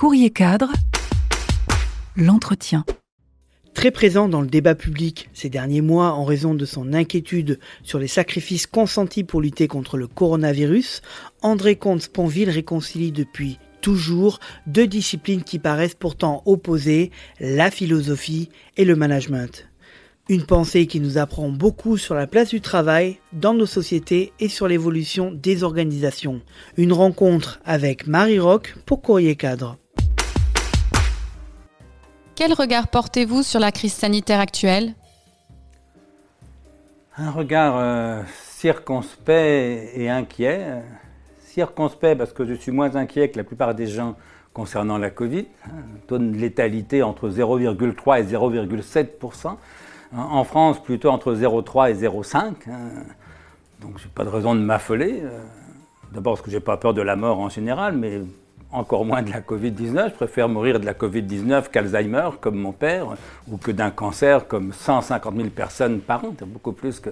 Courrier cadre, l'entretien. Très présent dans le débat public ces derniers mois en raison de son inquiétude sur les sacrifices consentis pour lutter contre le coronavirus, André Comte-Sponville réconcilie depuis toujours deux disciplines qui paraissent pourtant opposées, la philosophie et le management. Une pensée qui nous apprend beaucoup sur la place du travail dans nos sociétés et sur l'évolution des organisations. Une rencontre avec Marie Rock pour Courrier Cadre. Quel regard portez-vous sur la crise sanitaire actuelle? Un regard euh, circonspect et inquiet. Circonspect parce que je suis moins inquiet que la plupart des gens concernant la Covid. Un taux de létalité entre 0,3 et 0,7% En France, plutôt entre 0,3 et 0,5. Donc, je n'ai pas de raison de m'affoler. Euh, d'abord parce que je n'ai pas peur de la mort en général, mais encore moins de la Covid-19. Je préfère mourir de la Covid-19 qu'Alzheimer, comme mon père, ou que d'un cancer, comme 150 000 personnes par an. Beaucoup plus que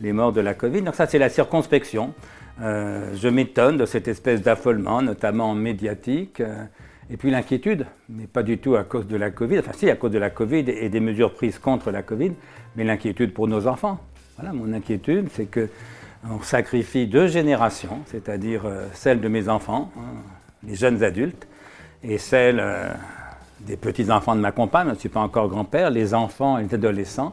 les morts de la Covid. Donc ça, c'est la circonspection. Euh, je m'étonne de cette espèce d'affolement, notamment médiatique. Euh, et puis l'inquiétude, mais pas du tout à cause de la Covid, enfin si à cause de la Covid et des mesures prises contre la Covid, mais l'inquiétude pour nos enfants. Voilà, mon inquiétude, c'est que on sacrifie deux générations, c'est-à-dire euh, celle de mes enfants, hein, les jeunes adultes, et celle euh, des petits-enfants de ma compagne, je ne suis pas encore grand-père, les enfants et les adolescents,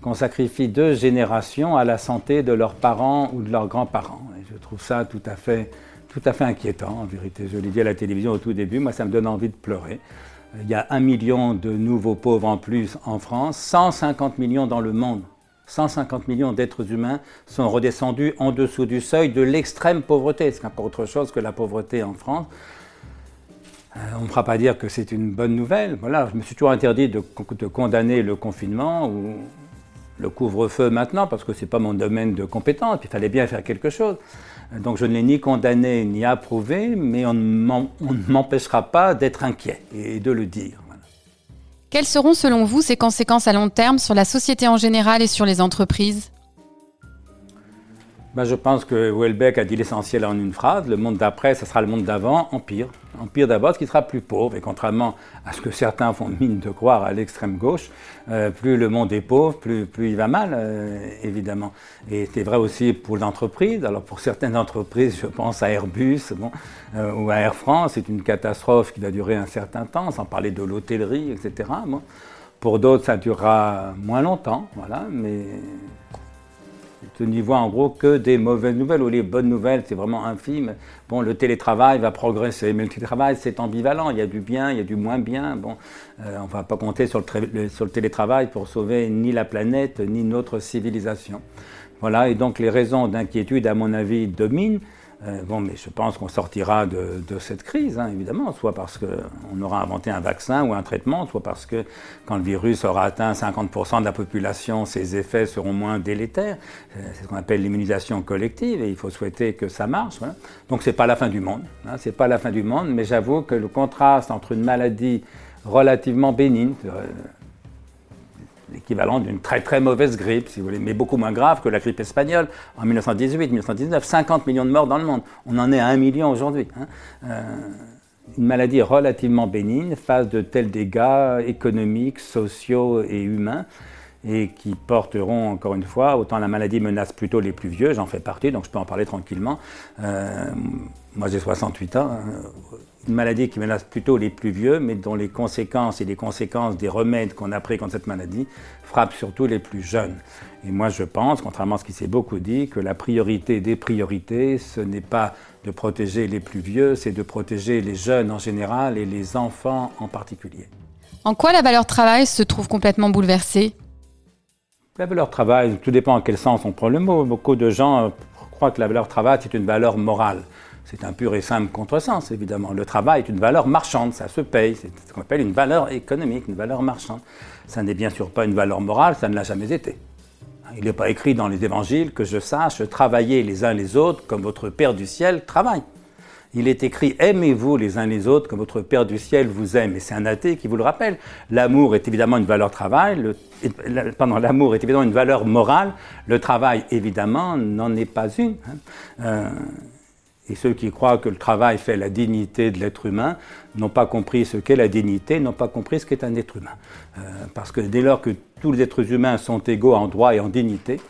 qu'on sacrifie deux générations à la santé de leurs parents ou de leurs grands-parents. Je trouve ça tout à fait, tout à fait inquiétant, en vérité. Je l'ai dit à la télévision au tout début, moi ça me donne envie de pleurer. Il y a un million de nouveaux pauvres en plus en France, 150 millions dans le monde. 150 millions d'êtres humains sont redescendus en dessous du seuil de l'extrême pauvreté. C'est encore autre chose que la pauvreté en France. Euh, on ne fera pas dire que c'est une bonne nouvelle. Voilà, je me suis toujours interdit de, condamner le confinement ou le couvre-feu maintenant parce que ce n'est pas mon domaine de compétence. Il fallait bien faire quelque chose. Donc je ne l'ai ni condamné ni approuvé, mais on ne m'empêchera pas d'être inquiet et de le dire. Quelles seront selon vous ces conséquences à long terme sur la société en général et sur les entreprises? Ben, je pense que Houellebecq a dit l'essentiel en une phrase. Le monde d'après, ce sera le monde d'avant, empire. Empire d'abord, qui sera plus pauvre. Et contrairement à ce que certains font mine de croire à l'extrême gauche, euh, plus le monde est pauvre, plus, il va mal, euh, évidemment. Et c'est vrai aussi pour l'entreprise. Alors pour certaines entreprises, je pense à Airbus euh, ou à Air France, c'est une catastrophe qui va durer un certain temps, sans parler de l'hôtellerie, etc. Pour d'autres, ça durera moins longtemps, voilà, mais je n'y vois en gros que des mauvaises nouvelles ou les bonnes nouvelles, c'est vraiment infime. Bon, le télétravail va progresser, mais le télétravail c'est ambivalent, il y a du bien, il y a du moins bien. Bon, euh, on ne va pas compter sur le, sur le télétravail pour sauver ni la planète ni notre civilisation. Voilà, et donc les raisons d'inquiétude, à mon avis, dominent. Euh, bon, mais je pense qu'on sortira de, cette crise, hein, évidemment, soit parce qu'on aura inventé un vaccin ou un traitement, soit parce que quand le virus aura atteint 50% de la population, ses effets seront moins délétères. Euh, c'est ce qu'on appelle l'immunisation collective, et il faut souhaiter que ça marche. Voilà. Donc c'est pas la fin du monde, hein, c'est pas la fin du monde, mais j'avoue que le contraste entre une maladie relativement bénigne, euh, l'équivalent d'une très très mauvaise grippe, si vous voulez, mais beaucoup moins grave que la grippe espagnole en 1918, 1919, 50 millions de morts dans le monde. On en est à 1 million aujourd'hui. Hein. Euh, une maladie relativement bénigne face de tels dégâts économiques, sociaux et humains et qui porteront, encore une fois, autant la maladie menace plutôt les plus vieux, j'en fais partie, donc je peux en parler tranquillement. Euh, moi j'ai 68 ans, hein. une maladie qui menace plutôt les plus vieux, mais dont les conséquences et les conséquences des remèdes qu'on a pris contre cette maladie frappent surtout les plus jeunes. Et moi je pense, contrairement à ce qui s'est beaucoup dit, que la priorité des priorités, ce n'est pas de protéger les plus vieux, c'est de protéger les jeunes en général et les enfants en particulier. En quoi la valeur travail se trouve complètement bouleversée? La valeur travail, tout dépend en quel sens on prend le mot. Beaucoup de gens euh, croient que la valeur travail, c'est une valeur morale. C'est un pur et simple contresens, évidemment. Le travail est une valeur marchande, ça se paye. C'est ce qu'on appelle une valeur économique, une valeur marchande. Ça n'est bien sûr pas une valeur morale, ça ne l'a jamais été. Il n'est pas écrit dans les évangiles que je sache travailler les uns les autres comme votre Père du ciel travaille il est écrit Aimez-vous les uns les autres comme votre Père du ciel vous aime. Et c'est un athée qui vous le rappelle. L'amour est évidemment une valeur travail, le, l'amour est évidemment une valeur morale. Le travail, évidemment, n'en est pas une. Hein. Euh, Et ceux qui croient que le travail fait la dignité de l'être humain n'ont pas compris ce qu'est la dignité, n'ont pas compris ce qu'est un être humain. Euh, parce que dès lors que tous les êtres humains sont égaux en droit et en dignité,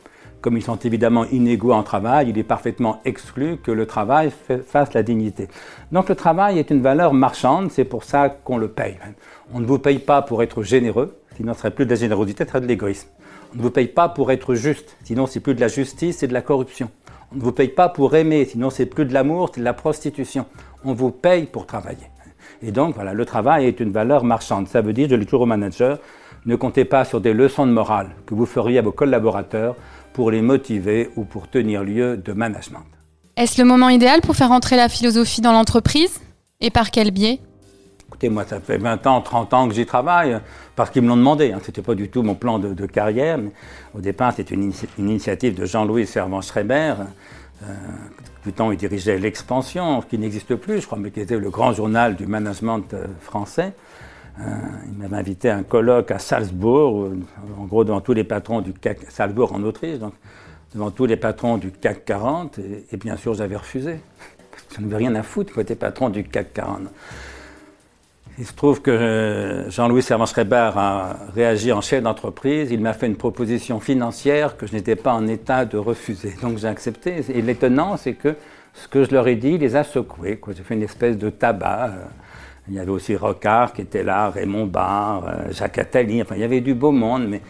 comme ils sont évidemment inégaux en travail, il est parfaitement exclu que le travail fasse la dignité. Donc le travail est une valeur marchande, c'est pour ça qu'on le paye. On ne vous paye pas pour être généreux, sinon ce serait plus de la générosité, ce serait de l'égoïsme. On ne vous paye pas pour être juste, sinon c'est plus de la justice, c'est de la corruption. On ne vous paye pas pour aimer, sinon c'est plus de l'amour, c'est de la prostitution. On vous paye pour travailler. Et donc voilà, le travail est une valeur marchande. Ça veut dire, je le dis toujours aux managers, ne comptez pas sur des leçons de morale que vous feriez à vos collaborateurs pour les motiver ou pour tenir lieu de management. Est-ce le moment idéal pour faire entrer la philosophie dans l'entreprise Et par quel biais? Écoutez, moi, ça fait 20 ans, 30 ans que j'y travaille, parce qu'ils me l'ont demandé. Hein. Ce n'était pas du tout mon plan de, carrière. Mais au départ, c'était une, initiative de Jean-Louis Servan-Schreiber. Euh, plus tard, il dirigeait l'Expansion, qui n'existe plus, je crois, mais qui était le grand journal du management euh, français. Euh, il m'avait invité à un colloque à Salzbourg, en gros devant tous les patrons du CAC, Salzbourg en Autriche, donc devant tous les patrons du CAC 40, et, bien sûr j'avais refusé. Je n'avais rien à foutre côté patron du CAC 40. Il se trouve que euh, Jean-Louis Servan-Schreiber a réagi en chef d'entreprise. Il m'a fait une proposition financière que je n'étais pas en état de refuser. Donc j'ai accepté. Et l'étonnant, c'est que ce que je leur ai dit les a secoués. J'ai fait une espèce de tabac. Il y avait aussi Rocard qui était là, Raymond Barre, euh, Jacques Attali, enfin il y avait du beau monde, mais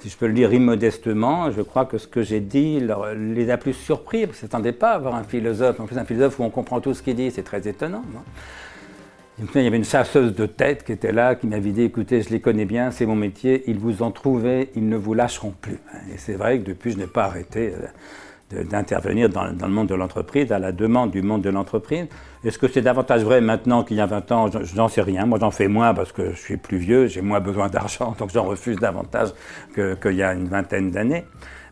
si je peux le dire immodestement, je crois que ce que j'ai dit les a plus surpris, parce qu'ils ne s'attendaient pas à avoir un philosophe, en plus un philosophe où on comprend tout ce qu'il dit, c'est très étonnant. il y avait une chasseuse de tête qui était là, qui m'avait dit, écoutez, je les connais bien, c'est mon métier, ils vous ont trouvé, ils ne vous lâcheront plus. Et c'est vrai que depuis, je n'ai pas arrêté euh, d'intervenir dans, le monde de l'entreprise, à la demande du monde de l'entreprise. Est-ce que c'est davantage vrai maintenant qu'il y a 20 ans? Je n'en sais rien. Moi, j'en fais moins parce que je suis plus vieux, j'ai moins besoin d'argent, donc j'en refuse davantage qu'il y a une vingtaine d'années.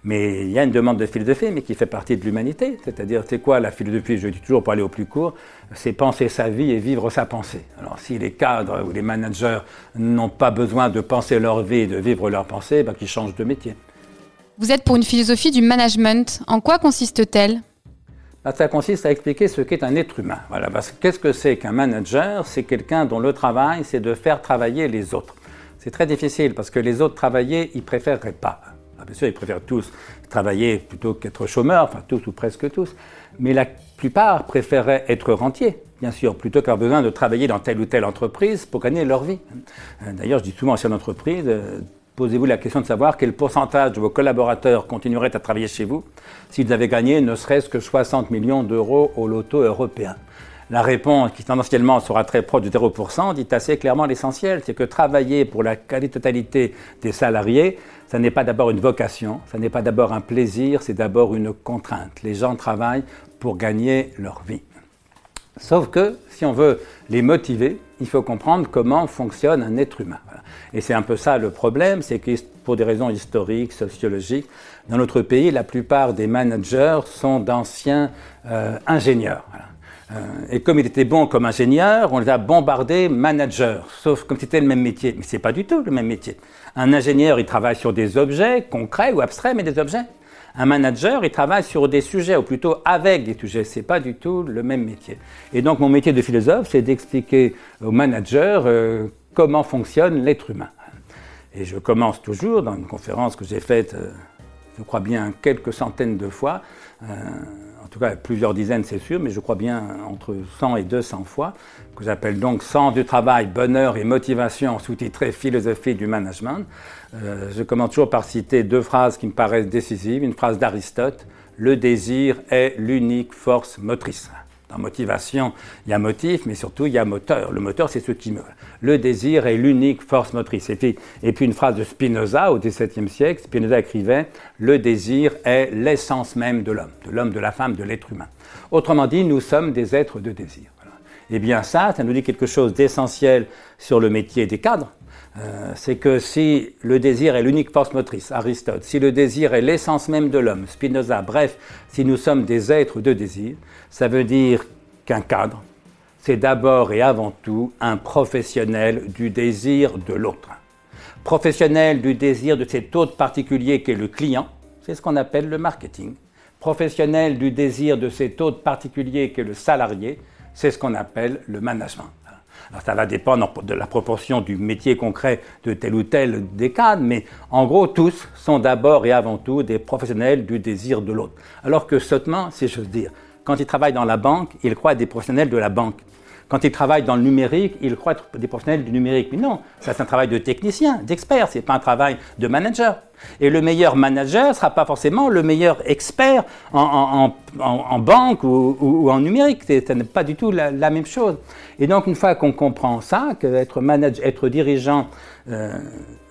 Mais il y a une demande de philosophie, mais qui fait partie de l'humanité. C'est-à-dire, c'est quoi la philosophie Je dis toujours pour aller au plus court, c'est penser sa vie et vivre sa pensée. Alors, si les cadres ou les managers n'ont pas besoin de penser leur vie et de vivre leur pensée, ben, qu'ils changent de métier. Vous êtes pour une philosophie du management. En quoi consiste-t-elle? Bah, Ça consiste à expliquer ce qu'est un être humain. Voilà, qu'est-ce que c'est qu'un manager? C'est quelqu'un dont le travail, c'est de faire travailler les autres. C'est très difficile parce que les autres travailler, ils préféreraient pas. Ah, bien sûr, ils préfèrent tous travailler plutôt qu'être chômeurs, enfin tous ou presque tous. Mais la plupart préféraient être rentiers, bien sûr, plutôt qu'avoir besoin de travailler dans telle ou telle entreprise pour gagner leur vie. D'ailleurs, je dis souvent à cette entreprise, euh, Posez-vous la question de savoir quel pourcentage de vos collaborateurs continueraient à travailler chez vous s'ils avaient gagné ne serait-ce que 60 millions d'euros au loto européen. La réponse, qui tendanciellement sera très proche de 0%, dit assez clairement l'essentiel, c'est que travailler pour la quasi-totalité des salariés, ça n'est pas d'abord une vocation, ça n'est pas d'abord un plaisir, c'est d'abord une contrainte. Les gens travaillent pour gagner leur vie. Sauf que si on veut les motiver, il faut comprendre comment fonctionne un être humain. Et c'est un peu ça le problème, c'est que pour des raisons historiques, sociologiques, dans notre pays, la plupart des managers sont d'anciens euh, ingénieurs. Euh, et comme il était bon comme ingénieur, on les a bombardés managers, sauf comme c'était le même métier. Mais ce n'est pas du tout le même métier. Un ingénieur, il travaille sur des objets concrets ou abstraits, mais des objets. Un manager, il travaille sur des sujets, ou plutôt avec des sujets. Ce n'est pas du tout le même métier. Et donc, mon métier de philosophe, c'est d'expliquer aux managers euh, comment fonctionne l'être humain. Et je commence toujours dans une conférence que j'ai faite, euh, je crois bien, quelques centaines de fois, euh, tout cas plusieurs dizaines c'est sûr, mais je crois bien entre 100 et 200 fois, que j'appelle donc Sens du travail, bonheur et motivation, sous-titré Philosophie du management. Euh, je commence toujours par citer deux phrases qui me paraissent décisives. Une phrase d'Aristote, Le désir est l'unique force motrice. Dans motivation, il y a motif, mais surtout il y a moteur. Le moteur, c'est ce qui meurt. Le désir est l'unique force motrice. Et puis, une phrase de Spinoza au XVIIe siècle, Spinoza écrivait Le désir est l'essence même de l'homme, de l'homme, de la femme, de l'être humain. Autrement dit, nous sommes des êtres de désir. Eh bien ça, ça nous dit quelque chose d'essentiel sur le métier des cadres, euh, c'est que si le désir est l'unique force motrice, Aristote, si le désir est l'essence même de l'homme, Spinoza, bref, si nous sommes des êtres de désir, ça veut dire qu'un cadre, c'est d'abord et avant tout un professionnel du désir de l'autre. Professionnel du désir de cet autre particulier qui est le client, c'est ce qu'on appelle le marketing. professionnel du désir de cet autre particulier qu'est le salarié, c'est ce qu'on appelle le management. Alors ça va dépendre de la proportion du métier concret de tel ou tel des cadres, mais en gros, tous sont d'abord et avant tout des professionnels du désir de l'autre. Alors que Sotman, si j'ose dire, quand il travaille dans la banque, il croit des professionnels de la banque. Quand il travaille dans le numérique, il croit être des professionnels du numérique. Mais non, ça c'est un travail de technicien, d'expert, c'est pas un travail de manager. Et le meilleur manager ne sera pas forcément le meilleur expert en, banque ou, en numérique. Ce n'est pas du tout la, même chose. Et donc, une fois qu'on comprend ça, qu'être être dirigeant, euh,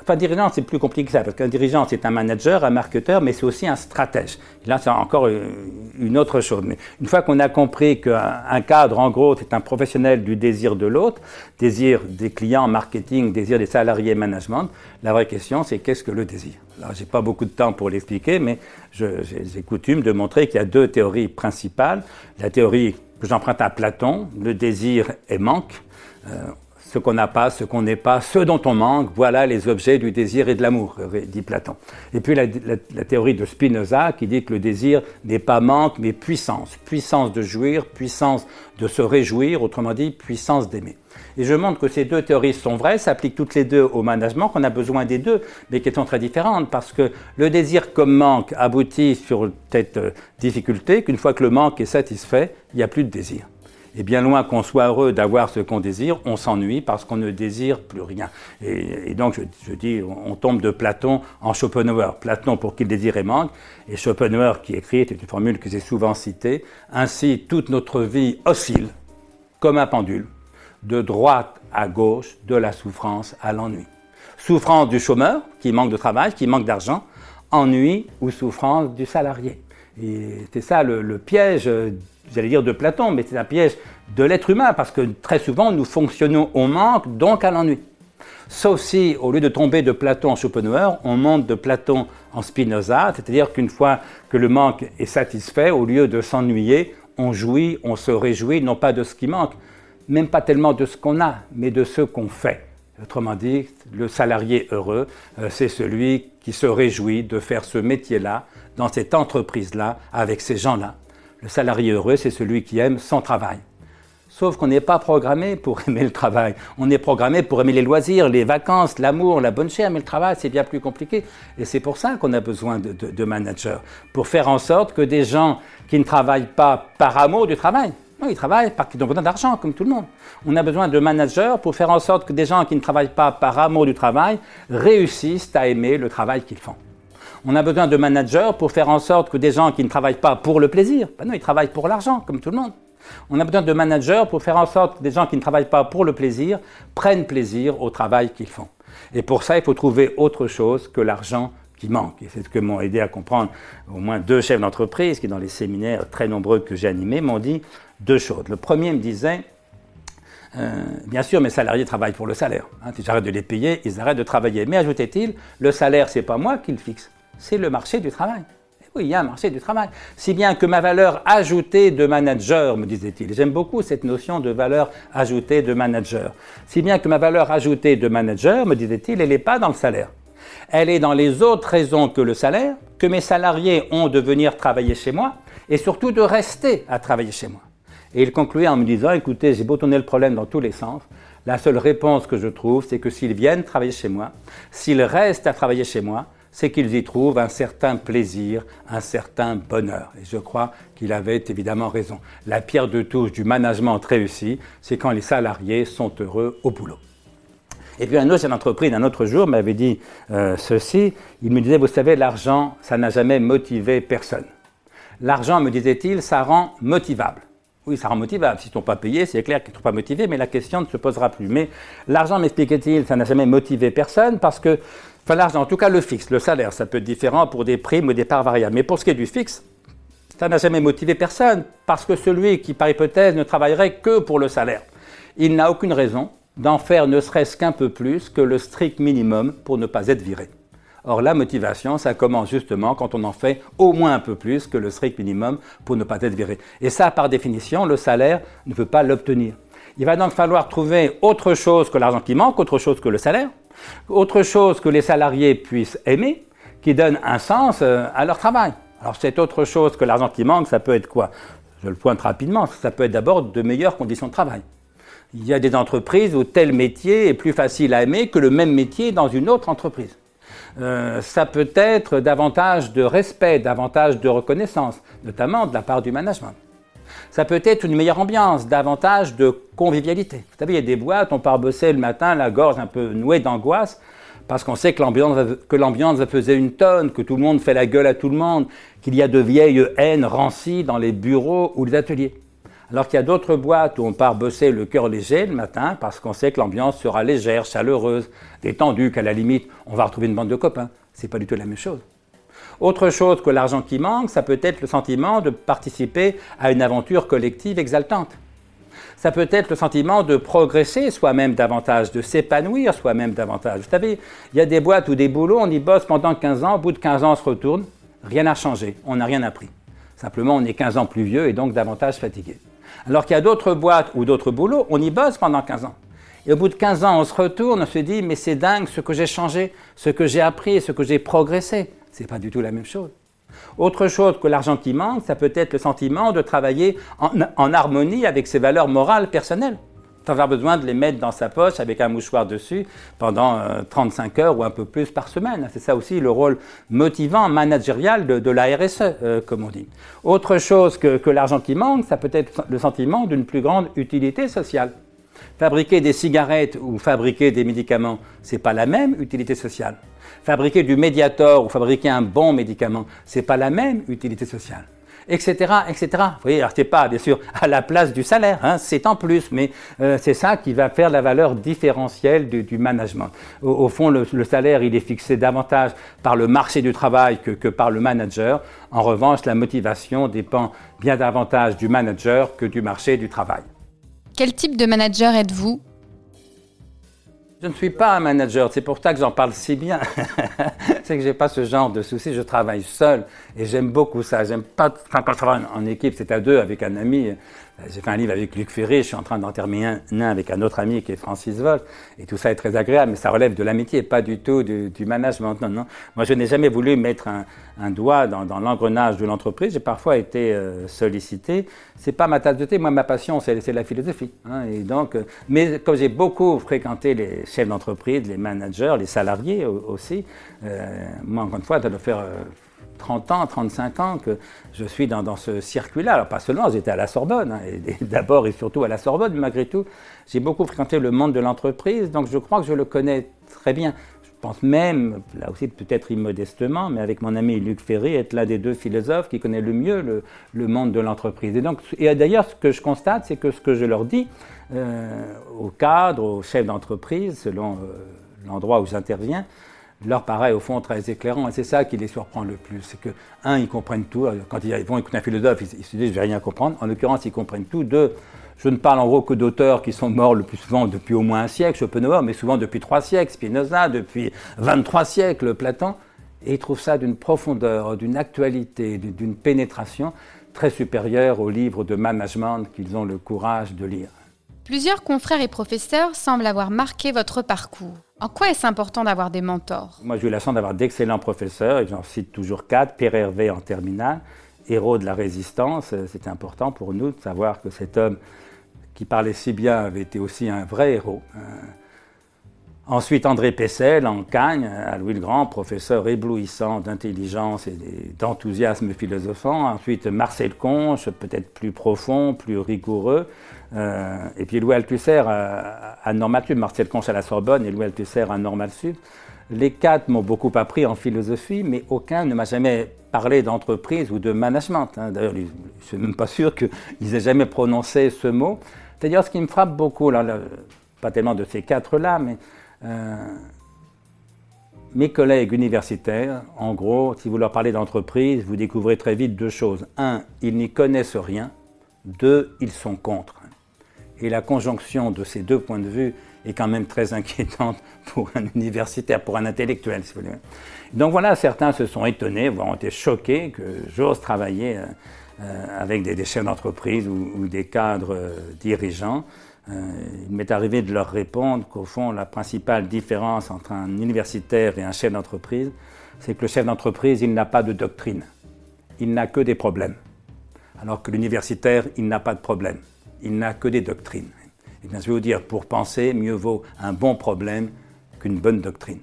Enfin, dirigeant, c'est plus compliqué que ça, parce qu'un dirigeant, c'est un manager, un marketeur, mais c'est aussi un stratège. là, c'est encore une autre chose. Mais une fois qu'on a compris qu'un cadre, en gros, c'est un professionnel du désir de l'autre, désir des clients marketing, désir des salariés management, la vraie question, c'est qu'est-ce que le désir? Alors, j'ai pas beaucoup de temps pour l'expliquer, mais j'ai coutume de montrer qu'il y a deux théories principales. La théorie que j'emprunte à Platon, le désir est manque. Euh, ce qu'on n'a pas, ce qu'on n'est pas, ce dont on manque, voilà les objets du désir et de l'amour, dit Platon. Et puis la, théorie de Spinoza qui dit que le désir n'est pas manque, mais puissance. Puissance de jouir, puissance de se réjouir, autrement dit, puissance d'aimer. Et je montre que ces deux théories sont vraies, s'appliquent toutes les deux au management, qu'on a besoin des deux, mais qui sont très différentes, parce que le désir comme manque aboutit sur cette euh, difficulté qu'une fois que le manque est satisfait, il n'y a plus de désir. Et bien loin qu'on soit heureux d'avoir ce qu'on désire, on s'ennuie parce qu'on ne désire plus rien. Et, donc, je, dis, on tombe de Platon en Schopenhauer. Platon pour qu'il désire et manque, et Schopenhauer qui écrit, c'est une formule que j'ai souvent citée, ainsi toute notre vie oscille comme un pendule, de droite à gauche, de la souffrance à l'ennui. Souffrance du chômeur qui manque de travail, qui manque d'argent, ennui ou souffrance du salarié. Et c'est ça le, le piège j'allais dire de Platon, mais c'est un piège de l'être humain, parce que très souvent nous fonctionnons au manque, donc à l'ennui. Sauf si, au lieu de tomber de Platon en Schopenhauer, on monte de Platon en Spinoza, c'est-à-dire qu'une fois que le manque est satisfait, au lieu de s'ennuyer, on jouit, on se réjouit, non pas de ce qui manque, même pas tellement de ce qu'on a, mais de ce qu'on fait. Autrement dit, le salarié heureux, euh, c'est celui qui se réjouit de faire ce métier-là, dans cette entreprise-là, avec ces gens-là. Le salarié heureux, c'est celui qui aime son travail. Sauf qu'on n'est pas programmé pour aimer le travail. On est programmé pour aimer les loisirs, les vacances, l'amour, la bonne chair, mais le travail, c'est bien plus compliqué. Et c'est pour ça qu'on a besoin de, managers, pour faire en sorte que des gens qui ne travaillent pas par amour du travail, non, ils travaillent parce qu'ils ont besoin d'argent, comme tout le monde. On a besoin de managers pour faire en sorte que des gens qui ne travaillent pas par amour du travail réussissent à aimer le travail qu'ils font. On a besoin de managers pour faire en sorte que des gens qui ne travaillent pas pour le plaisir, ben non, ils travaillent pour l'argent, comme tout le monde. On a besoin de managers pour faire en sorte que des gens qui ne travaillent pas pour le plaisir prennent plaisir au travail qu'ils font. Et pour ça, il faut trouver autre chose que l'argent qui manque. Et c'est ce que m'ont aidé à comprendre au moins deux chefs d'entreprise qui, dans les séminaires très nombreux que j'ai animés, m'ont dit deux choses. Le premier me disait, euh, bien sûr, mes salariés travaillent pour le salaire. Hein. si j'arrête de les payer, ils arrêtent de travailler. Mais ajoutait-il, le salaire, c'est pas moi qui le fixe c'est le marché du travail. oui, il y a un marché du travail. Si bien que ma valeur ajoutée de manager, me disait-il, j'aime beaucoup cette notion de valeur ajoutée de manager. Si bien que ma valeur ajoutée de manager, me disait-il, elle n'est pas dans le salaire. Elle est dans les autres raisons que le salaire, que mes salariés ont de venir travailler chez moi et surtout de rester à travailler chez moi. Et il concluait en me disant, écoutez, j'ai beau tourner le problème dans tous les sens, la seule réponse que je trouve, c'est que s'ils viennent travailler chez moi, s'ils restent à travailler chez moi, c'est qu'ils y trouvent un certain plaisir, un certain bonheur. Et je crois qu'il avait évidemment raison. La pierre de touche du management réussi, c'est quand les salariés sont heureux au boulot. Et puis un autre chef d'entreprise, un autre jour, m'avait dit euh, ceci. Il me disait, vous savez, l'argent, ça n'a jamais motivé personne. L'argent, me disait-il, ça rend motivable. Oui, ça rend motivable. S'ils ne sont pas payés, c'est clair qu'ils ne sont pas motivés, mais la question ne se posera plus. Mais l'argent, m'expliquait-il, ça n'a jamais motivé personne parce que L'argent, en tout cas le fixe, le salaire, ça peut être différent pour des primes ou des parts variables. Mais pour ce qui est du fixe, ça n'a jamais motivé personne, parce que celui qui, par hypothèse, ne travaillerait que pour le salaire, il n'a aucune raison d'en faire ne serait-ce qu'un peu plus que le strict minimum pour ne pas être viré. Or, la motivation, ça commence justement quand on en fait au moins un peu plus que le strict minimum pour ne pas être viré. Et ça, par définition, le salaire ne peut pas l'obtenir. Il va donc falloir trouver autre chose que l'argent qui manque, autre chose que le salaire, autre chose que les salariés puissent aimer, qui donne un sens euh, à leur travail. Alors c'est autre chose que l'argent qui manque, ça peut être quoi? Je le pointe rapidement, ça peut être d'abord de meilleures conditions de travail. Il y a des entreprises où tel métier est plus facile à aimer que le même métier dans une autre entreprise. Euh, ça peut être davantage de respect, davantage de reconnaissance, notamment de la part du management. Ça peut être une meilleure ambiance, davantage de convivialité. Vous savez, il y a des boîtes, on part bosser le matin, la gorge un peu nouée d'angoisse, parce qu'on sait que l'ambiance va peser une tonne, que tout le monde fait la gueule à tout le monde, qu'il y a de vieilles haines rancies dans les bureaux ou les ateliers. Alors qu'il y a d'autres boîtes où on part bosser le cœur léger le matin parce qu'on sait que l'ambiance sera légère, chaleureuse, détendue, qu'à la limite, on va retrouver une bande de copains. C'est pas du tout la même chose. Autre chose que l'argent qui manque, ça peut être le sentiment de participer à une aventure collective exaltante. Ça peut être le sentiment de progresser soi-même davantage, de s'épanouir soi-même davantage. Vous savez, il y a des boîtes ou des boulots, on y bosse pendant 15 ans, au bout de 15 ans, on se retourne, rien n'a changé, on n'a rien appris. Simplement, on est 15 ans plus vieux et donc davantage fatigué. Alors qu'il y a d'autres boîtes ou d'autres boulots, on y bosse pendant 15 ans. Et au bout de 15 ans, on se retourne, on se dit, mais c'est dingue ce que j'ai changé, ce que j'ai appris, ce que j'ai progressé. Ce n'est pas du tout la même chose. Autre chose que l'argent qui manque, ça peut être le sentiment de travailler en, harmonie avec ses valeurs morales personnelles sans avoir besoin de les mettre dans sa poche avec un mouchoir dessus pendant 35 euh, heures ou un peu plus par semaine. C'est ça aussi le rôle motivant, managérial de, la RSE, euh, comme on dit. Autre chose que, que l'argent qui manque, ça peut être le sentiment d'une plus grande utilité sociale. Fabriquer des cigarettes ou fabriquer des médicaments, c'est pas la même utilité sociale. Fabriquer du médiator ou fabriquer un bon médicament, c'est pas la même utilité sociale etc., etc. Vous voyez, alors c'est pas bien sûr à la place du salaire, hein, c'est en plus, mais euh, c'est ça qui va faire la valeur différentielle du, management. Au, fond, le, salaire, il est fixé davantage par le marché du travail que, que par le manager. En revanche, la motivation dépend bien davantage du manager que du marché du travail. Quel type de manager êtes-vous? Je ne suis pas un manager, c'est pour ça que j'en parle si bien. c'est que j'ai pas ce genre de soucis, je travaille seul et j'aime beaucoup ça. J'aime pas, quand je travaille en équipe, c'est à deux avec un ami. J'ai fait un livre avec Luc Ferré, je suis en train d'en terminer un, avec un autre ami qui est Francis Wolff, et tout ça est très agréable, mais ça relève de l'amitié, pas du tout du, management. Non, non. Moi, je n'ai jamais voulu mettre un, doigt dans, l'engrenage de l'entreprise. J'ai parfois été euh, sollicité. C'est pas ma tasse de thé. Moi, ma passion, c'est la philosophie. Hein, et donc, euh, mais comme j'ai beaucoup fréquenté les chefs d'entreprise, les managers, les salariés aussi, euh, moi, encore une fois, ça doit faire 30 ans, 35 ans que je suis dans, ce circuit-là. Alors pas seulement, j'étais à la Sorbonne, hein, d'abord et surtout à la Sorbonne, malgré tout, j'ai beaucoup fréquenté le monde de l'entreprise, donc je crois que je le connais très bien. Je pense même, là aussi peut-être immodestement, mais avec mon ami Luc Ferry, être l'un des deux philosophes qui connaît le mieux le, monde de l'entreprise. Et, et d'ailleurs, ce que je constate, c'est que ce que je leur dis euh, aux cadres, aux chefs d'entreprise, selon euh, l'endroit où j'interviens, leur paraît au fond très éclairant. Et c'est ça qui les surprend le plus. C'est que, un, ils comprennent tout. Quand ils vont écouter un philosophe, ils, se disent, je vais rien comprendre. En l'occurrence, ils comprennent tout. Deux, je ne parle en gros que d'auteurs qui sont morts le plus souvent depuis au moins un siècle, Schopenhauer, mais souvent depuis trois siècles, Spinoza, depuis 23 siècles, Platon. Et ils trouvent ça d'une profondeur, d'une actualité, d'une pénétration très supérieure aux livres de management qu'ils ont le courage de lire. Plusieurs confrères et professeurs semblent avoir marqué votre parcours. En quoi est-ce important d'avoir des mentors? Moi, j'ai eu la chance d'avoir d'excellents professeurs, et j'en cite toujours quatre. Pierre Hervé en terminale, héros de la résistance. C'était important pour nous de savoir que cet homme qui parlait si bien avait été aussi un vrai héros. Ensuite, André Pessel en Cagne, à Louis le Grand, professeur éblouissant d'intelligence et d'enthousiasme philosophant. Ensuite, Marcel Conche, peut-être plus profond, plus rigoureux. Euh, et puis Louis Althusser à, Normal Sud, Marcel Conche à la Sorbonne et Louis Althusser à Normal Sud. Les quatre m'ont beaucoup appris en philosophie, mais aucun ne m'a jamais parlé d'entreprise ou de management. Hein. D'ailleurs, je ne suis même pas sûr qu'ils aient jamais prononcé ce mot. C'est-à-dire, ce qui me frappe beaucoup, là, pas tellement de ces quatre-là, mais euh, mes collègues universitaires, en gros, si vous leur parlez d'entreprise, vous découvrez très vite deux choses. Un, ils n'y connaissent rien. Deux, ils sont contre. Et la conjonction de ces deux points de vue est quand même très inquiétante pour un universitaire, pour un intellectuel, si vous voulez. Donc voilà, certains se sont étonnés, voire ont été choqués que j'ose travailler euh, euh, avec des, chefs d'entreprise ou, des cadres dirigeants. Euh, il m'est arrivé de leur répondre qu'au fond, la principale différence entre un universitaire et un chef d'entreprise, c'est que le chef d'entreprise, il n'a pas de doctrine. il n'a que des problèmes. Alors que l'universitaire, il n'a pas de problème. Il n'a que des doctrines. Et bien, je vais vous dire, pour penser, mieux vaut un bon problème qu'une bonne doctrine.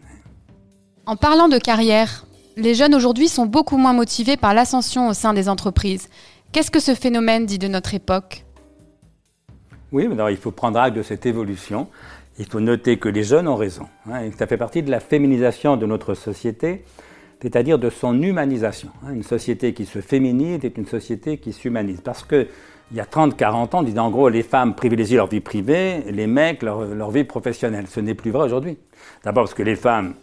En parlant de carrière, les jeunes aujourd'hui sont beaucoup moins motivés par l'ascension au sein des entreprises. Qu'est-ce que ce phénomène dit de notre époque? Oui, alors il faut prendre acte de cette évolution. Il faut noter que les jeunes ont raison. Hein, ça fait partie de la féminisation de notre société, c'est-à-dire de son humanisation. Hein. Une société qui se féminise est une société qui s'humanise. Parce que il y a 30-40 ans, on disait en gros les femmes privilégient leur vie privée, les mecs leur vie professionnelle. Ce n'est plus vrai aujourd'hui. D'abord parce que les femmes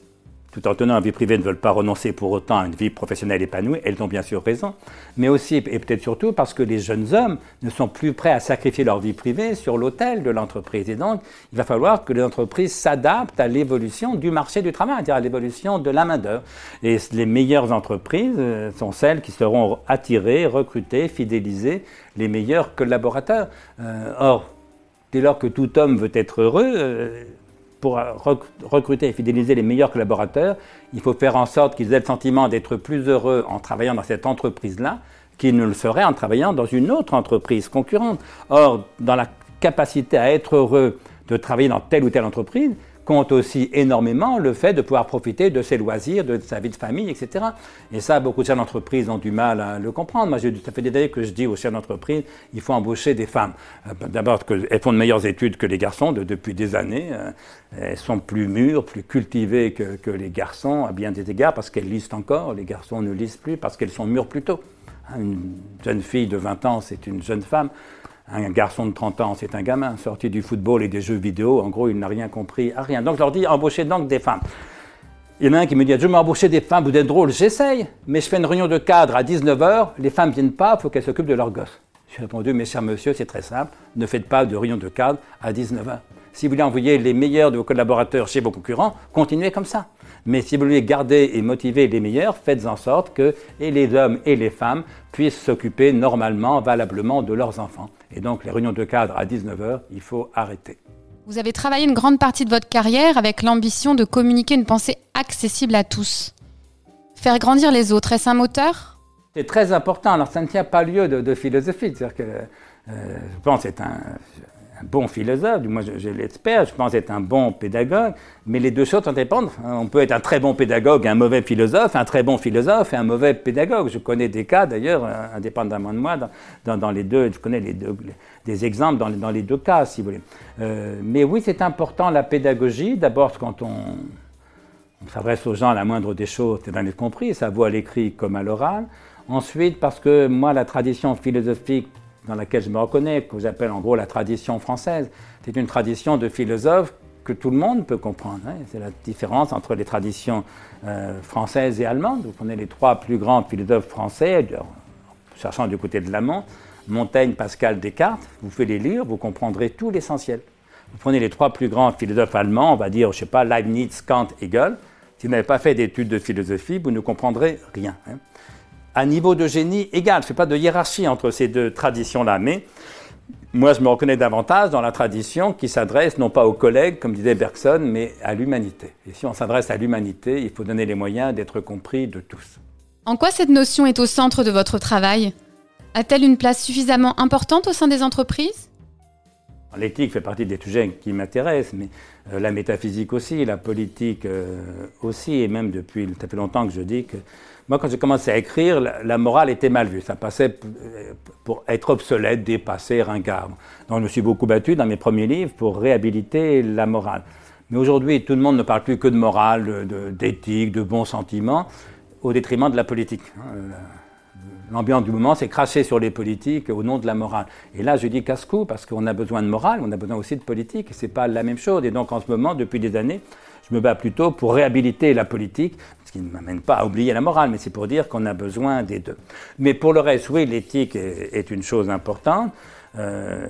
tout en tenant une vie privée, ne veulent pas renoncer pour autant à une vie professionnelle épanouie. Elles ont bien sûr raison. Mais aussi, et peut-être surtout, parce que les jeunes hommes ne sont plus prêts à sacrifier leur vie privée sur l'autel de l'entreprise. Et donc, il va falloir que les entreprises s'adaptent à l'évolution du marché du travail, c'est-à-dire à l'évolution de la main-d'œuvre. Et les meilleures entreprises euh, sont celles qui seront attirées, recrutées, fidélisées, les meilleurs collaborateurs. Euh, or, dès lors que tout homme veut être heureux, euh, pour recruter et fidéliser les meilleurs collaborateurs, il faut faire en sorte qu'ils aient le sentiment d'être plus heureux en travaillant dans cette entreprise-là qu'ils ne le seraient en travaillant dans une autre entreprise concurrente. Or, dans la capacité à être heureux de travailler dans telle ou telle entreprise, compte aussi énormément le fait de pouvoir profiter de ses loisirs, de sa vie de famille, etc. Et ça, beaucoup de chefs d'entreprise ont du mal à le comprendre. Moi, ça fait des années que je dis aux chefs d'entreprise, il faut embaucher des femmes. Euh, d'abord, elles font de meilleures études que les garçons depuis des années. Euh, elles sont plus mûres, plus cultivées que, que les garçons, à bien des égards, parce qu'elles lisent encore. Les garçons ne lisent plus parce qu'elles sont mûres plus tôt. Une jeune fille de 20 ans, c'est une jeune femme. Un garçon de 30 ans, c'est un gamin sorti du football et des jeux vidéo. En gros, il n'a rien compris à rien. Donc, je leur dis embauchez donc des femmes. Il y en a un qui me dit Je vais embaucher des femmes, vous êtes drôle. J'essaye, mais je fais une réunion de cadre à 19h, les femmes ne viennent pas, il faut qu'elles s'occupent de leurs gosses. J'ai répondu Mais cher monsieur, c'est très simple, ne faites pas de réunion de cadre à 19h. Si vous voulez envoyer les meilleurs de vos collaborateurs chez vos concurrents, continuez comme ça. Mais si vous voulez garder et motiver les meilleurs, faites en sorte que et les hommes et les femmes puissent s'occuper normalement, valablement de leurs enfants. Et donc les réunions de cadre à 19h, il faut arrêter. Vous avez travaillé une grande partie de votre carrière avec l'ambition de communiquer une pensée accessible à tous. Faire grandir les autres, est-ce un moteur? C'est très important. Alors ça ne tient pas lieu de, philosophie. C'est-à-dire que euh, je pense que c'est un bon philosophe, du moins je, l'espère, je pense être un bon pédagogue, mais les deux choses sont dépendent. On peut être un très bon pédagogue un mauvais philosophe, un très bon philosophe et un mauvais pédagogue. Je connais des cas d'ailleurs, indépendamment de moi, dans, les deux, je connais les deux, des exemples dans, les deux cas, si vous voulez. Euh, mais oui, c'est important la pédagogie, d'abord quand on, s'adresse aux gens la moindre des choses, c'est bien compris, ça vaut à l'écrit comme à l'oral. Ensuite, parce que moi, la tradition philosophique dans laquelle je me reconnais, que j'appelle en gros la tradition française. C'est une tradition de philosophes que tout le monde peut comprendre. Hein. C'est la différence entre les traditions euh, françaises et allemandes. Vous prenez les trois plus grands philosophes français, cherchant du côté de l'amont, Montaigne, Pascal, Descartes, vous pouvez les lire, vous comprendrez tout l'essentiel. Vous prenez les trois plus grands philosophes allemands, on va dire, je ne sais pas, Leibniz, Kant, Hegel. Si vous n'avez pas fait d'études de philosophie, vous ne comprendrez rien. Hein à niveau de génie égal. Je ne fais pas de hiérarchie entre ces deux traditions-là, mais moi, je me reconnais davantage dans la tradition qui s'adresse non pas aux collègues, comme disait Bergson, mais à l'humanité. Et si on s'adresse à l'humanité, il faut donner les moyens d'être compris de tous. En quoi cette notion est au centre de votre travail? A-t-elle une place suffisamment importante au sein des entreprises? L'éthique fait partie des sujets qui m'intéressent, mais euh, la métaphysique aussi, la politique euh, aussi, et même depuis, ça fait longtemps que je dis que moi, quand j'ai commencé à écrire, la, morale était mal vue. Ça passait pour être obsolète, dépassé, ringard. Donc, je me suis beaucoup battu dans mes premiers livres pour réhabiliter la morale. Mais aujourd'hui, tout le monde ne parle plus que de morale, d'éthique, de, bons sentiments, au détriment de la politique. Hein. L'ambiance du moment, c'est cracher sur les politiques au nom de la morale. Et là, je dis casse-cou, parce qu'on a besoin de morale, on a besoin aussi de politique, et ce n'est pas la même chose. Et donc, en ce moment, depuis des années, je me bats plutôt pour réhabiliter la politique, qui ne m'amène pas à oublier la morale, mais c'est pour dire qu'on a besoin des deux. Mais pour le reste, oui, l'éthique est, une chose importante. Euh,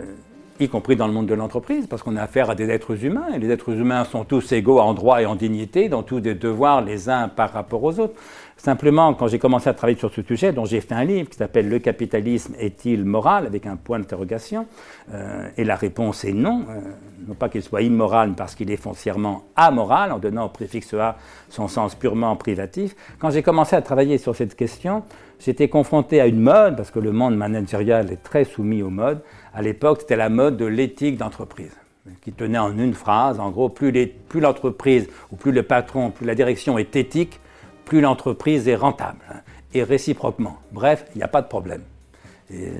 y compris dans le monde de l'entreprise, parce qu'on a affaire à des êtres humains, et les êtres humains sont tous égaux en droit et en dignité, dans tous des devoirs les uns par rapport aux autres. Simplement, quand j'ai commencé à travailler sur ce sujet, dont j'ai fait un livre qui s'appelle Le capitalisme est-il moral avec un point d'interrogation, euh, et la réponse est non. Euh, non pas qu'il soit immoral, mais parce qu'il est foncièrement amoral, en donnant au préfixe A son sens purement privatif. Quand j'ai commencé à travailler sur cette question, j'étais confronté à une mode, parce que le monde managérial est très soumis aux modes. À l'époque, c'était la mode de l'éthique d'entreprise, qui tenait en une phrase. En gros, plus l'entreprise, ou plus le patron, plus la direction est éthique, plus l'entreprise est rentable. Hein, et réciproquement. Bref, il n'y a pas de problème. Et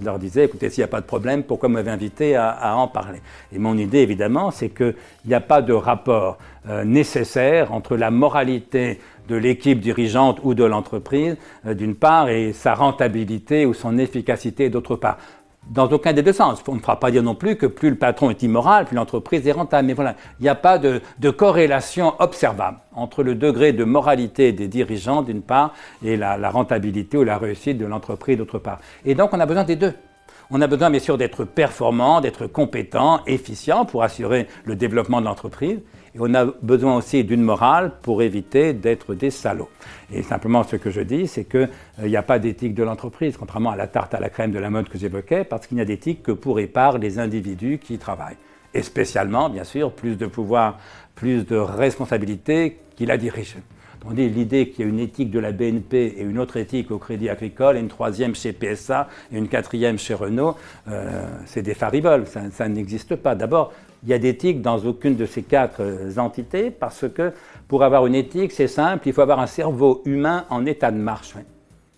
je leur disais, écoutez, s'il n'y a pas de problème, pourquoi m'avez invité à, en parler? Et mon idée, évidemment, c'est qu'il n'y a pas de rapport euh, nécessaire entre la moralité de l'équipe dirigeante ou de l'entreprise, euh, d'une part, et sa rentabilité ou son efficacité, d'autre part dans aucun des deux sens. On ne fera pas dire non plus que plus le patron est immoral, plus l'entreprise est rentable. Mais voilà, il n'y a pas de, corrélation observable entre le degré de moralité des dirigeants d'une part et la, la rentabilité ou la réussite de l'entreprise d'autre part. Et donc on a besoin des deux. On a besoin bien sûr d'être performant, d'être compétent, efficient pour assurer le développement de l'entreprise. Et on a besoin aussi d'une morale pour éviter d'être des salauds. Et simplement, ce que je dis, c'est qu'il euh, n'y a pas d'éthique de l'entreprise, contrairement à la tarte à la crème de la mode que j'évoquais, parce qu'il n'y a d'éthique que pour et par les individus qui y travaillent. Et spécialement, bien sûr, plus de pouvoir, plus de responsabilité qui la dirigent. On dit l'idée qu'il y a une éthique de la BNP et une autre éthique au Crédit Agricole, et une troisième chez PSA et une quatrième chez Renault, euh, c'est des fariboles, ça, ça n'existe pas. D'abord, il y a d'éthique dans aucune de ces quatre euh, entités parce que pour avoir une éthique, c'est simple, il faut avoir un cerveau humain en état de marche.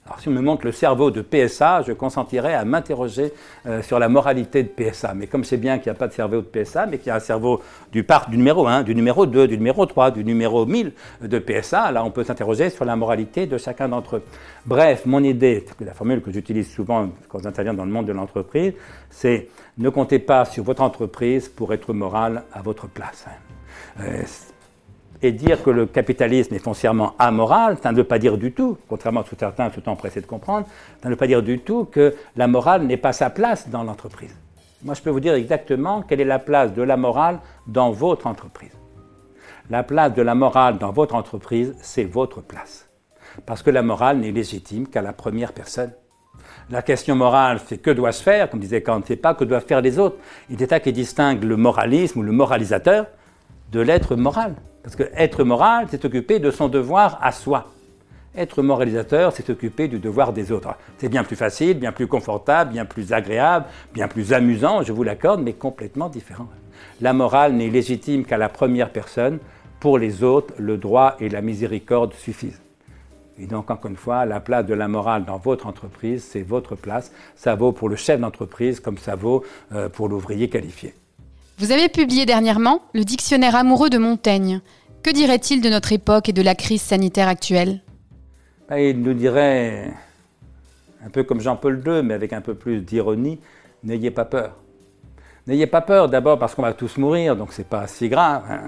Alors si on me montre le cerveau de PSA, je consentirais à m'interroger euh, sur la moralité de PSA. Mais comme c'est bien qu'il n'y a pas de cerveau de PSA, mais qu'il y a un cerveau du part du numéro 1, du numéro 2, du numéro 3, du numéro 1000 de PSA, là on peut s'interroger sur la moralité de chacun d'entre eux. Bref, mon idée, la formule que j'utilise souvent quand j'interviens dans le monde de l'entreprise, c'est ne comptez pas sur votre entreprise pour être moral à votre place. Hein. Euh, et dire que le capitalisme est foncièrement amoral, ça ne veut pas dire du tout, contrairement à ce que certains se temps pressés de comprendre, ça ne veut pas dire du tout que la morale n'est pas sa place dans l'entreprise. Moi, je peux vous dire exactement quelle est la place de la morale dans votre entreprise. La place de la morale dans votre entreprise, c'est votre place. Parce que la morale n'est légitime qu'à la première personne. La question morale, c'est que doit se faire, comme disait Kant, c'est pas que doivent faire les autres. Il est à qui distingue le moralisme ou le moralisateur de l'être moral. Parce que être moral, c'est s'occuper de son devoir à soi. Être moralisateur, c'est s'occuper du devoir des autres. C'est bien plus facile, bien plus confortable, bien plus agréable, bien plus amusant, je vous l'accorde, mais complètement différent. La morale n'est légitime qu'à la première personne. Pour les autres, le droit et la miséricorde suffisent. Et donc, encore une fois, la place de la morale dans votre entreprise, c'est votre place. Ça vaut pour le chef d'entreprise comme ça vaut euh, pour l'ouvrier qualifié. Vous avez publié dernièrement le dictionnaire amoureux de Montaigne. Que dirait-il de notre époque et de la crise sanitaire actuelle? Ben, Il nous dirait, un peu comme Jean-Paul II, mais avec un peu plus d'ironie, n'ayez pas peur. N'ayez pas peur d'abord parce qu'on va tous mourir, donc c'est pas si grave. Hein.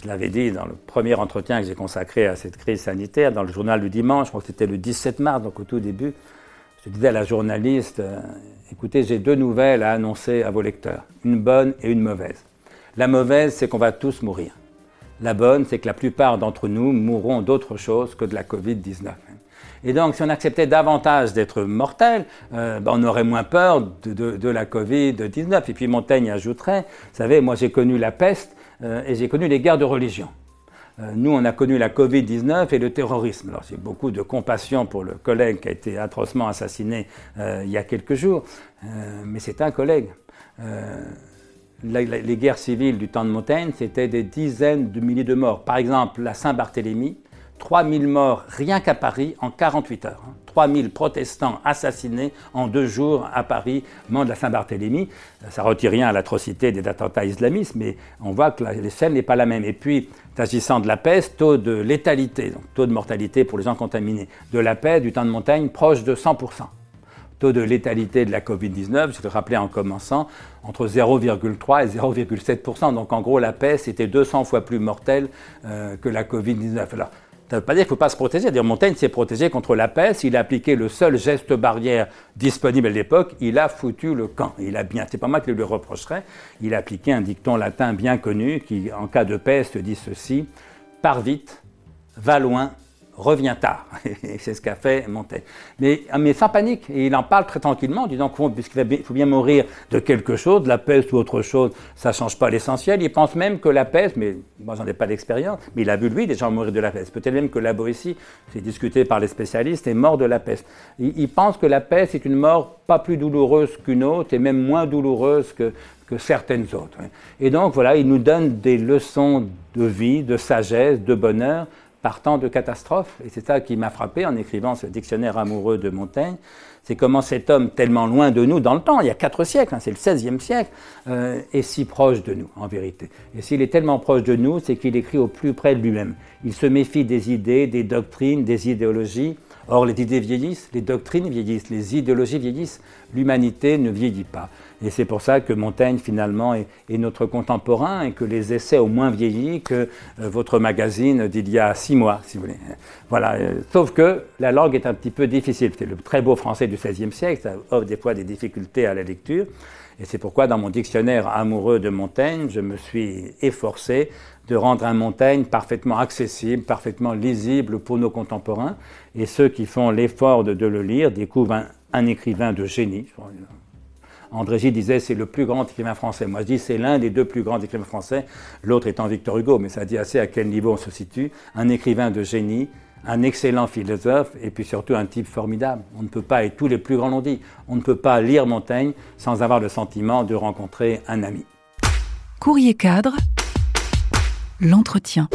Je l'avais dit dans le premier entretien que j'ai consacré à cette crise sanitaire, dans le journal du dimanche, je crois que c'était le 17 mars, donc au tout début. Je disais à la journaliste, euh, écoutez, j'ai deux nouvelles à annoncer à vos lecteurs, une bonne et une mauvaise. La mauvaise, c'est qu'on va tous mourir. La bonne, c'est que la plupart d'entre nous mourront d'autre chose que de la Covid-19. Et donc, si on acceptait davantage d'être mortel, euh, ben, on aurait moins peur de, la Covid-19. Et puis Montaigne ajouterait, vous savez, moi j'ai connu la peste euh, et j'ai connu les guerres de religion. Euh, nous, on a connu la Covid-19 et le terrorisme. Alors, j'ai beaucoup de compassion pour le collègue qui a été atrocement assassiné euh, il y a quelques jours, euh, mais c'est un collègue. les guerres civiles du temps de Montaigne, c'était des dizaines de milliers de morts. Par exemple, la Saint-Barthélemy, 3000 morts rien qu'à Paris en 48 heures. 3000 protestants assassinés en deux jours à Paris, monde de la Saint-Barthélemy. Ça ne retire rien à l'atrocité des attentats islamistes, mais on voit que l'échelle n'est pas la même. Et puis, s'agissant de la peste, taux de létalité, donc taux de mortalité pour les gens contaminés, de la peste du temps de montagne proche de 100%. Taux de létalité de la Covid-19, je vais rappeler en commençant, entre 0,3 et 0,7%. Donc en gros, la peste était 200 fois plus mortelle euh, que la Covid-19. Alors, ça ne veut pas dire qu'il ne faut pas se protéger. Montaigne s'est protégé contre la peste. Il a appliqué le seul geste barrière disponible à l'époque. Il a foutu le camp. Il a bien. C'est pas moi qui le reprocherais. Il a appliqué un dicton latin bien connu qui, en cas de peste, dit ceci pars vite, va loin, revient tard. Et c'est ce qu'a fait Montaigne. Mais, ah, mais sans panique. Et il en parle très tranquillement, en disant qu'il faut bien mourir de quelque chose, de la peste ou autre chose, ça ne change pas l'essentiel. Il pense même que la peste, mais moi j'en ai pas d'expérience, mais il a vu lui des gens mourir de la peste. Peut-être même que la Boétie, c'est discuté par les spécialistes, est mort de la peste. Il, il pense que la peste est une mort pas plus douloureuse qu'une autre et même moins douloureuse que, que certaines autres. Et donc voilà, il nous donne des leçons de vie, de sagesse, de bonheur partant de catastrophes. Et c'est ça qui m'a frappé en écrivant ce dictionnaire amoureux de Montaigne. C'est comment cet homme, tellement loin de nous dans le temps, il y a quatre siècles, hein, c'est le XVIe siècle, euh, est si proche de nous, en vérité. Et s'il est tellement proche de nous, c'est qu'il écrit au plus près de lui-même. Il se méfie des idées, des doctrines, des idéologies. Or, les idées vieillissent, les doctrines vieillissent, les idéologies vieillissent. L'humanité ne vieillit pas. Et c'est pour ça que Montaigne, finalement, est, notre contemporain et que les essais ont moins vieilli que euh, votre magazine d'il y a six mois, si vous voulez. Voilà. Euh, sauf que la langue est un petit peu difficile. C'est le très beau français du XVIe siècle, ça offre des fois des difficultés à la lecture. Et c'est pourquoi, dans mon dictionnaire amoureux de Montaigne, je me suis efforcé de rendre un Montaigne parfaitement accessible, parfaitement lisible pour nos contemporains. Et ceux qui font l'effort de, le lire découvrent un écrivain de génie. André disait c'est le plus grand écrivain français. Moi je dis c'est l'un des deux plus grands écrivains français, l'autre étant Victor Hugo, mais ça dit assez à quel niveau on se situe. Un écrivain de génie, un excellent philosophe et puis surtout un type formidable. On ne peut pas, et tous les plus grands l'ont dit, on ne peut pas lire Montaigne sans avoir le sentiment de rencontrer un ami. Courrier cadre, l'entretien.